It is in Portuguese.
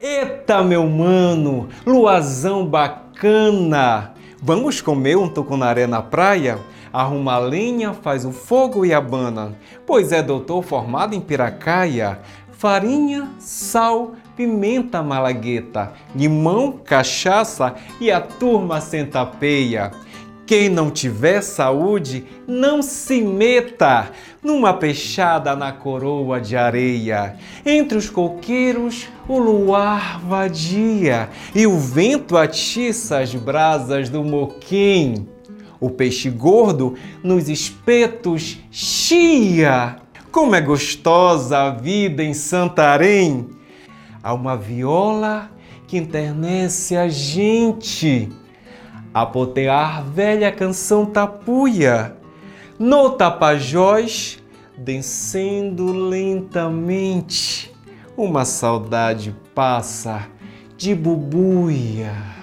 Eita, meu mano, luazão bacana! Vamos comer um tucunaré na praia? Arruma a lenha, faz o fogo e abana, pois é doutor formado em Piracaia. Farinha, sal, pimenta malagueta, limão, cachaça e a turma centapeia. Quem não tiver saúde, não se meta numa peixada na coroa de areia. Entre os coqueiros, o luar vadia e o vento atiça as brasas do moquim. O peixe gordo nos espetos chia. Como é gostosa a vida em Santarém! Há uma viola que enternece a gente apotear velha canção tapuia, no Tapajós, descendo lentamente, uma saudade passa de bubuia.